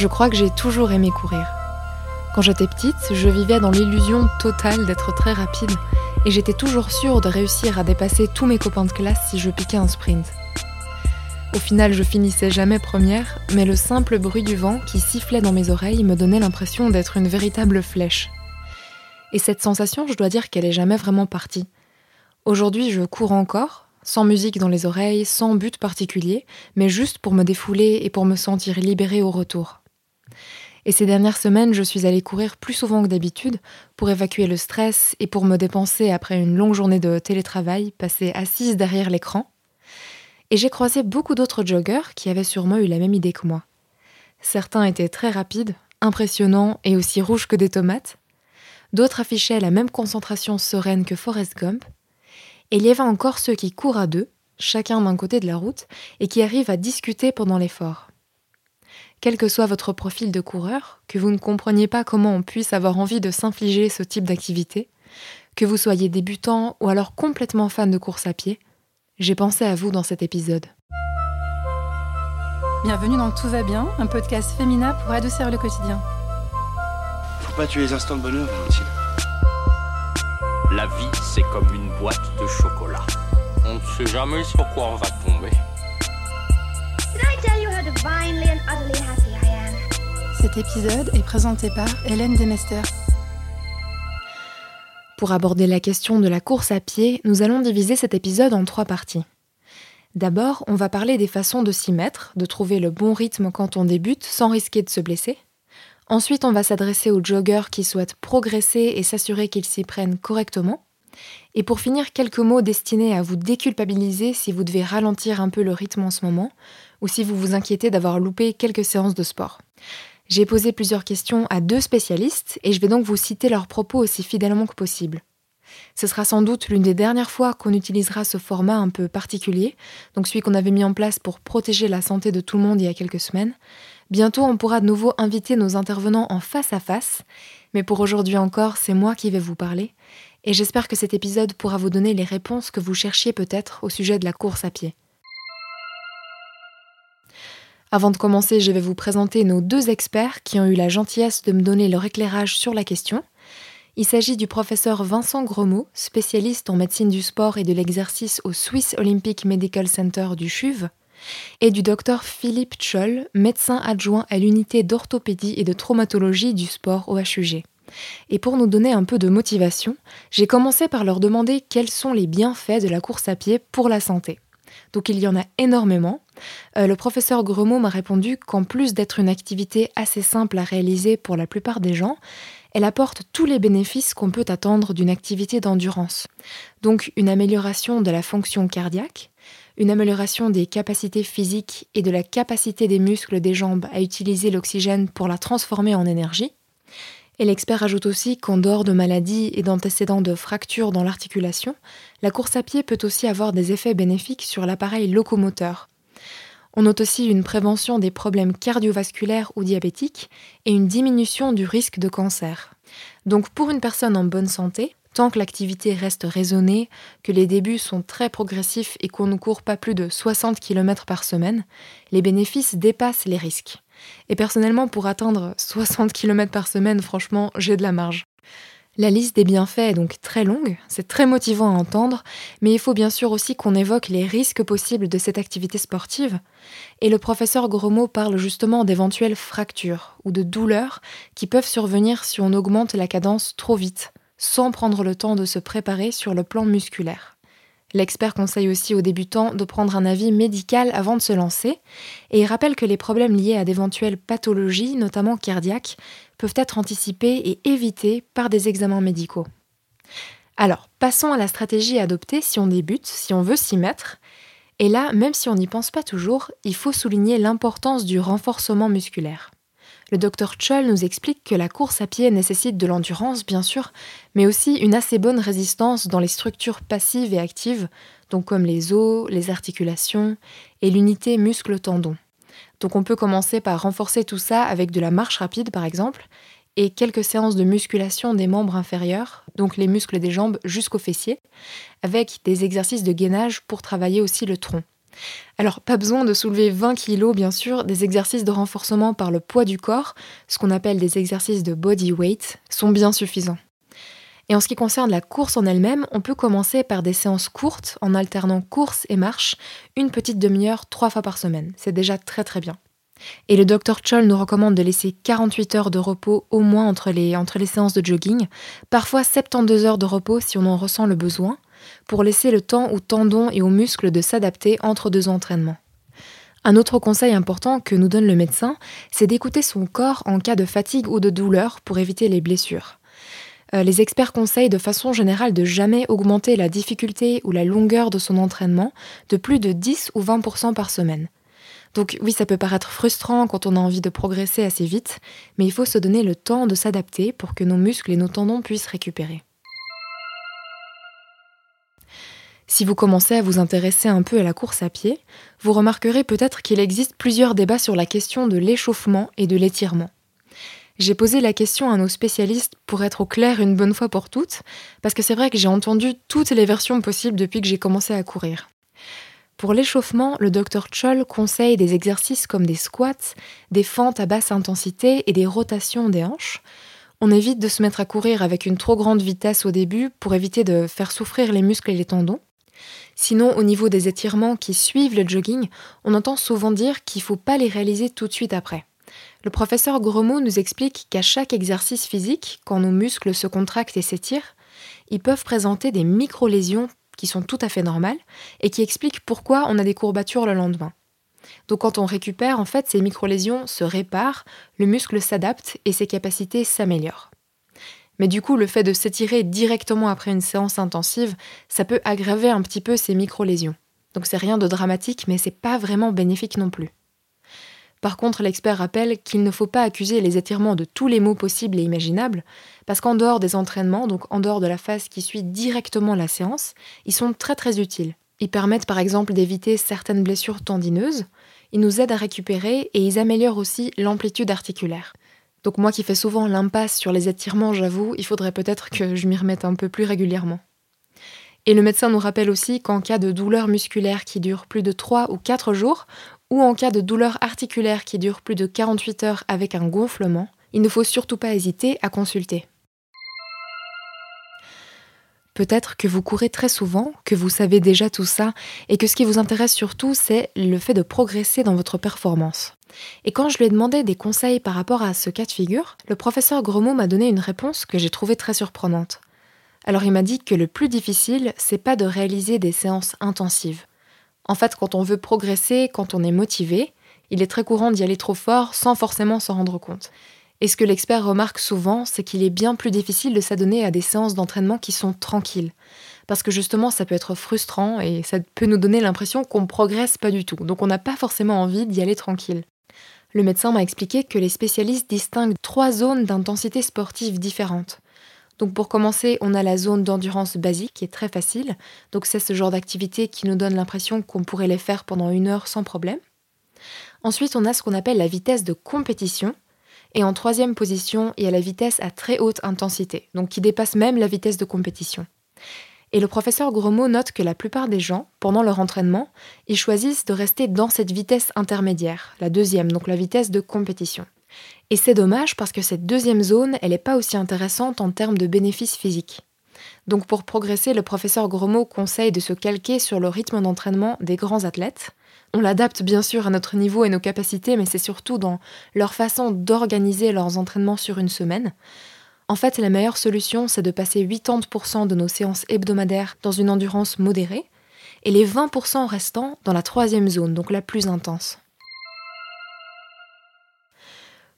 Je crois que j'ai toujours aimé courir. Quand j'étais petite, je vivais dans l'illusion totale d'être très rapide et j'étais toujours sûre de réussir à dépasser tous mes copains de classe si je piquais un sprint. Au final, je finissais jamais première, mais le simple bruit du vent qui sifflait dans mes oreilles me donnait l'impression d'être une véritable flèche. Et cette sensation, je dois dire qu'elle est jamais vraiment partie. Aujourd'hui, je cours encore, sans musique dans les oreilles, sans but particulier, mais juste pour me défouler et pour me sentir libérée au retour. Et ces dernières semaines, je suis allée courir plus souvent que d'habitude pour évacuer le stress et pour me dépenser après une longue journée de télétravail passée assise derrière l'écran. Et j'ai croisé beaucoup d'autres joggeurs qui avaient sûrement eu la même idée que moi. Certains étaient très rapides, impressionnants et aussi rouges que des tomates. D'autres affichaient la même concentration sereine que Forrest Gump. Et il y avait encore ceux qui courent à deux, chacun d'un côté de la route, et qui arrivent à discuter pendant l'effort quel que soit votre profil de coureur, que vous ne compreniez pas comment on puisse avoir envie de s'infliger ce type d'activité, que vous soyez débutant ou alors complètement fan de course à pied, j'ai pensé à vous dans cet épisode. Bienvenue dans Tout va bien, un podcast féminin pour adoucir le quotidien. Faut pas tuer les instants de bonheur, Valentine. La vie, c'est comme une boîte de chocolat. On ne sait jamais sur quoi on va tomber. Cet épisode est présenté par Hélène Demester. Pour aborder la question de la course à pied, nous allons diviser cet épisode en trois parties. D'abord, on va parler des façons de s'y mettre, de trouver le bon rythme quand on débute sans risquer de se blesser. Ensuite, on va s'adresser aux joggeurs qui souhaitent progresser et s'assurer qu'ils s'y prennent correctement. Et pour finir, quelques mots destinés à vous déculpabiliser si vous devez ralentir un peu le rythme en ce moment, ou si vous vous inquiétez d'avoir loupé quelques séances de sport. J'ai posé plusieurs questions à deux spécialistes et je vais donc vous citer leurs propos aussi fidèlement que possible. Ce sera sans doute l'une des dernières fois qu'on utilisera ce format un peu particulier, donc celui qu'on avait mis en place pour protéger la santé de tout le monde il y a quelques semaines. Bientôt, on pourra de nouveau inviter nos intervenants en face à face, mais pour aujourd'hui encore, c'est moi qui vais vous parler, et j'espère que cet épisode pourra vous donner les réponses que vous cherchiez peut-être au sujet de la course à pied. Avant de commencer, je vais vous présenter nos deux experts qui ont eu la gentillesse de me donner leur éclairage sur la question. Il s'agit du professeur Vincent Gromot, spécialiste en médecine du sport et de l'exercice au Swiss Olympic Medical Center du CHUV, et du docteur Philippe Scholl, médecin adjoint à l'unité d'orthopédie et de traumatologie du sport au HUG. Et pour nous donner un peu de motivation, j'ai commencé par leur demander quels sont les bienfaits de la course à pied pour la santé. Donc il y en a énormément. Euh, le professeur Gremaud m'a répondu qu'en plus d'être une activité assez simple à réaliser pour la plupart des gens, elle apporte tous les bénéfices qu'on peut attendre d'une activité d'endurance. Donc une amélioration de la fonction cardiaque, une amélioration des capacités physiques et de la capacité des muscles des jambes à utiliser l'oxygène pour la transformer en énergie, et l'expert ajoute aussi qu'en dehors de maladies et d'antécédents de fractures dans l'articulation, la course à pied peut aussi avoir des effets bénéfiques sur l'appareil locomoteur. On note aussi une prévention des problèmes cardiovasculaires ou diabétiques et une diminution du risque de cancer. Donc pour une personne en bonne santé, tant que l'activité reste raisonnée, que les débuts sont très progressifs et qu'on ne court pas plus de 60 km par semaine, les bénéfices dépassent les risques. Et personnellement, pour atteindre 60 km par semaine, franchement, j'ai de la marge. La liste des bienfaits est donc très longue, c'est très motivant à entendre, mais il faut bien sûr aussi qu'on évoque les risques possibles de cette activité sportive. Et le professeur Gromot parle justement d'éventuelles fractures ou de douleurs qui peuvent survenir si on augmente la cadence trop vite, sans prendre le temps de se préparer sur le plan musculaire. L'expert conseille aussi aux débutants de prendre un avis médical avant de se lancer et rappelle que les problèmes liés à d'éventuelles pathologies, notamment cardiaques, peuvent être anticipés et évités par des examens médicaux. Alors, passons à la stratégie à adopter si on débute, si on veut s'y mettre. Et là, même si on n'y pense pas toujours, il faut souligner l'importance du renforcement musculaire. Le docteur Choll nous explique que la course à pied nécessite de l'endurance, bien sûr, mais aussi une assez bonne résistance dans les structures passives et actives, donc comme les os, les articulations et l'unité muscle-tendon. Donc on peut commencer par renforcer tout ça avec de la marche rapide par exemple, et quelques séances de musculation des membres inférieurs, donc les muscles des jambes jusqu'aux fessiers, avec des exercices de gainage pour travailler aussi le tronc. Alors, pas besoin de soulever 20 kg, bien sûr, des exercices de renforcement par le poids du corps, ce qu'on appelle des exercices de body weight, sont bien suffisants. Et en ce qui concerne la course en elle-même, on peut commencer par des séances courtes en alternant course et marche, une petite demi-heure trois fois par semaine. C'est déjà très très bien. Et le Dr Choll nous recommande de laisser 48 heures de repos au moins entre les, entre les séances de jogging, parfois 72 heures de repos si on en ressent le besoin, pour laisser le temps aux tendons et aux muscles de s'adapter entre deux entraînements. Un autre conseil important que nous donne le médecin, c'est d'écouter son corps en cas de fatigue ou de douleur pour éviter les blessures. Euh, les experts conseillent de façon générale de jamais augmenter la difficulté ou la longueur de son entraînement de plus de 10 ou 20% par semaine. Donc oui, ça peut paraître frustrant quand on a envie de progresser assez vite, mais il faut se donner le temps de s'adapter pour que nos muscles et nos tendons puissent récupérer. Si vous commencez à vous intéresser un peu à la course à pied, vous remarquerez peut-être qu'il existe plusieurs débats sur la question de l'échauffement et de l'étirement. J'ai posé la question à nos spécialistes pour être au clair une bonne fois pour toutes, parce que c'est vrai que j'ai entendu toutes les versions possibles depuis que j'ai commencé à courir. Pour l'échauffement, le Dr Choll conseille des exercices comme des squats, des fentes à basse intensité et des rotations des hanches. On évite de se mettre à courir avec une trop grande vitesse au début pour éviter de faire souffrir les muscles et les tendons. Sinon, au niveau des étirements qui suivent le jogging, on entend souvent dire qu'il ne faut pas les réaliser tout de suite après. Le professeur Gromot nous explique qu'à chaque exercice physique, quand nos muscles se contractent et s'étirent, ils peuvent présenter des micro-lésions qui sont tout à fait normales et qui expliquent pourquoi on a des courbatures le lendemain. Donc quand on récupère, en fait, ces micro-lésions se réparent, le muscle s'adapte et ses capacités s'améliorent. Mais du coup, le fait de s'étirer directement après une séance intensive, ça peut aggraver un petit peu ces micro-lésions. Donc c'est rien de dramatique, mais c'est pas vraiment bénéfique non plus. Par contre, l'expert rappelle qu'il ne faut pas accuser les étirements de tous les maux possibles et imaginables, parce qu'en dehors des entraînements, donc en dehors de la phase qui suit directement la séance, ils sont très très utiles. Ils permettent par exemple d'éviter certaines blessures tendineuses, ils nous aident à récupérer et ils améliorent aussi l'amplitude articulaire. Donc moi qui fais souvent l'impasse sur les étirements, j'avoue, il faudrait peut-être que je m'y remette un peu plus régulièrement. Et le médecin nous rappelle aussi qu'en cas de douleur musculaire qui dure plus de 3 ou 4 jours, ou en cas de douleur articulaire qui dure plus de 48 heures avec un gonflement, il ne faut surtout pas hésiter à consulter. Peut-être que vous courez très souvent, que vous savez déjà tout ça, et que ce qui vous intéresse surtout, c'est le fait de progresser dans votre performance. Et quand je lui ai demandé des conseils par rapport à ce cas de figure, le professeur Gromot m'a donné une réponse que j'ai trouvée très surprenante. Alors il m'a dit que le plus difficile, c'est pas de réaliser des séances intensives. En fait, quand on veut progresser, quand on est motivé, il est très courant d'y aller trop fort sans forcément s'en rendre compte. Et ce que l'expert remarque souvent, c'est qu'il est bien plus difficile de s'adonner à des séances d'entraînement qui sont tranquilles. Parce que justement, ça peut être frustrant et ça peut nous donner l'impression qu'on ne progresse pas du tout. Donc on n'a pas forcément envie d'y aller tranquille. Le médecin m'a expliqué que les spécialistes distinguent trois zones d'intensité sportive différentes. Donc pour commencer, on a la zone d'endurance basique qui est très facile. Donc c'est ce genre d'activité qui nous donne l'impression qu'on pourrait les faire pendant une heure sans problème. Ensuite, on a ce qu'on appelle la vitesse de compétition. Et en troisième position, il y a la vitesse à très haute intensité, donc qui dépasse même la vitesse de compétition. Et le professeur Gromot note que la plupart des gens, pendant leur entraînement, ils choisissent de rester dans cette vitesse intermédiaire, la deuxième, donc la vitesse de compétition. Et c'est dommage parce que cette deuxième zone, elle n'est pas aussi intéressante en termes de bénéfices physiques. Donc pour progresser, le professeur Gromot conseille de se calquer sur le rythme d'entraînement des grands athlètes. On l'adapte bien sûr à notre niveau et nos capacités, mais c'est surtout dans leur façon d'organiser leurs entraînements sur une semaine. En fait, la meilleure solution, c'est de passer 80% de nos séances hebdomadaires dans une endurance modérée et les 20% restants dans la troisième zone, donc la plus intense.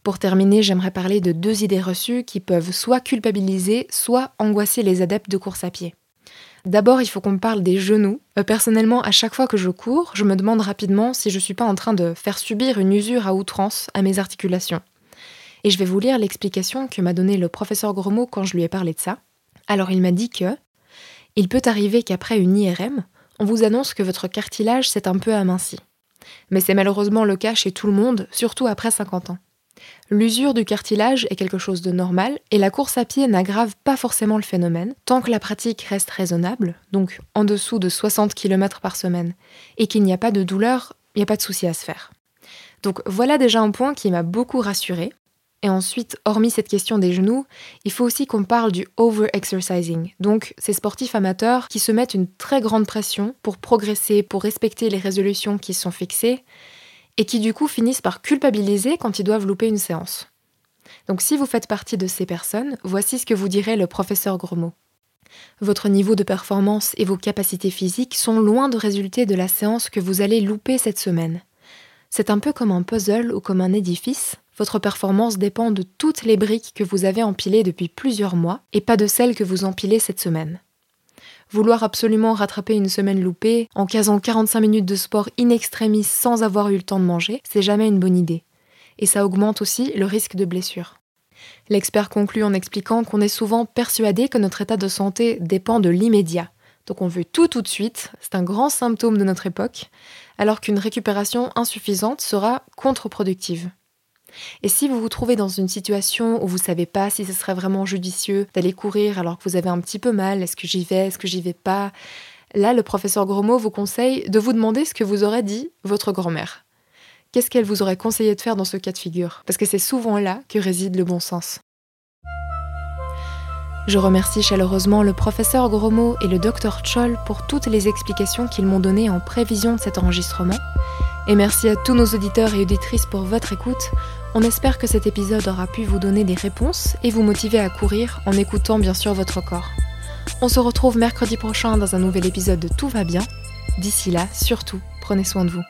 Pour terminer, j'aimerais parler de deux idées reçues qui peuvent soit culpabiliser, soit angoisser les adeptes de course à pied. D'abord, il faut qu'on parle des genoux. Euh, personnellement, à chaque fois que je cours, je me demande rapidement si je ne suis pas en train de faire subir une usure à outrance à mes articulations. Et je vais vous lire l'explication que m'a donnée le professeur Gromot quand je lui ai parlé de ça. Alors il m'a dit que il peut arriver qu'après une IRM, on vous annonce que votre cartilage s'est un peu aminci. Mais c'est malheureusement le cas chez tout le monde, surtout après 50 ans. L'usure du cartilage est quelque chose de normal et la course à pied n'aggrave pas forcément le phénomène tant que la pratique reste raisonnable, donc en dessous de 60 km par semaine, et qu'il n'y a pas de douleur, il n'y a pas de souci à se faire. Donc voilà déjà un point qui m'a beaucoup rassurée. Et ensuite, hormis cette question des genoux, il faut aussi qu'on parle du over-exercising. Donc, ces sportifs amateurs qui se mettent une très grande pression pour progresser, pour respecter les résolutions qui sont fixées, et qui du coup finissent par culpabiliser quand ils doivent louper une séance. Donc si vous faites partie de ces personnes, voici ce que vous dirait le professeur Gromot. Votre niveau de performance et vos capacités physiques sont loin de résulter de la séance que vous allez louper cette semaine. C'est un peu comme un puzzle ou comme un édifice. Votre performance dépend de toutes les briques que vous avez empilées depuis plusieurs mois et pas de celles que vous empilez cette semaine. Vouloir absolument rattraper une semaine loupée en casant 45 minutes de sport in extremis sans avoir eu le temps de manger, c'est jamais une bonne idée. Et ça augmente aussi le risque de blessure. L'expert conclut en expliquant qu'on est souvent persuadé que notre état de santé dépend de l'immédiat. Donc on veut tout tout de suite, c'est un grand symptôme de notre époque, alors qu'une récupération insuffisante sera contre-productive. Et si vous vous trouvez dans une situation où vous ne savez pas si ce serait vraiment judicieux d'aller courir alors que vous avez un petit peu mal, est-ce que j'y vais, est-ce que j'y vais pas, là le professeur Gromot vous conseille de vous demander ce que vous aurait dit votre grand-mère. Qu'est-ce qu'elle vous aurait conseillé de faire dans ce cas de figure? Parce que c'est souvent là que réside le bon sens. Je remercie chaleureusement le professeur Gromot et le docteur Choll pour toutes les explications qu'ils m'ont données en prévision de cet enregistrement. Et merci à tous nos auditeurs et auditrices pour votre écoute. On espère que cet épisode aura pu vous donner des réponses et vous motiver à courir en écoutant bien sûr votre corps. On se retrouve mercredi prochain dans un nouvel épisode de Tout va bien. D'ici là, surtout, prenez soin de vous.